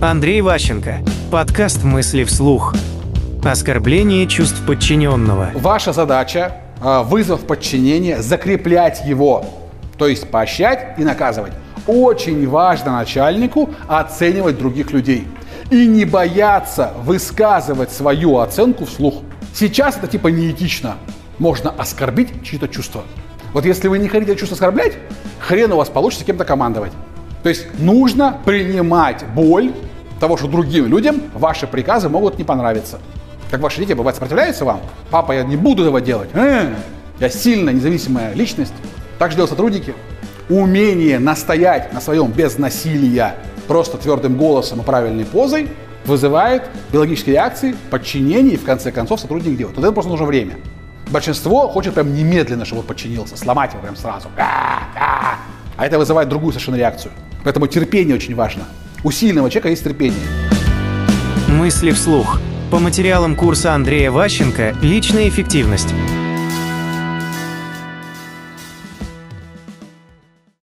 Андрей Ващенко. Подкаст «Мысли вслух». Оскорбление чувств подчиненного. Ваша задача, а, вызвав подчинение, закреплять его. То есть поощрять и наказывать. Очень важно начальнику оценивать других людей. И не бояться высказывать свою оценку вслух. Сейчас это типа неэтично. Можно оскорбить чьи-то чувства. Вот если вы не хотите чувство оскорблять, хрен у вас получится кем-то командовать. То есть нужно принимать боль того, что другим людям ваши приказы могут не понравиться. Как ваши дети бывает сопротивляются вам. Папа, я не буду этого делать. Э, я сильная, независимая личность. Так же делают сотрудники. Умение настоять на своем без насилия, просто твердым голосом и правильной позой вызывает биологические реакции, подчинение и в конце концов сотрудник делает. Тогда просто нужно время. Большинство хочет прям немедленно, чтобы он подчинился, сломать его прям сразу. А это вызывает другую совершенно реакцию. Поэтому терпение очень важно. У сильного человека есть терпение. Мысли вслух. По материалам курса Андрея Ващенко «Личная эффективность».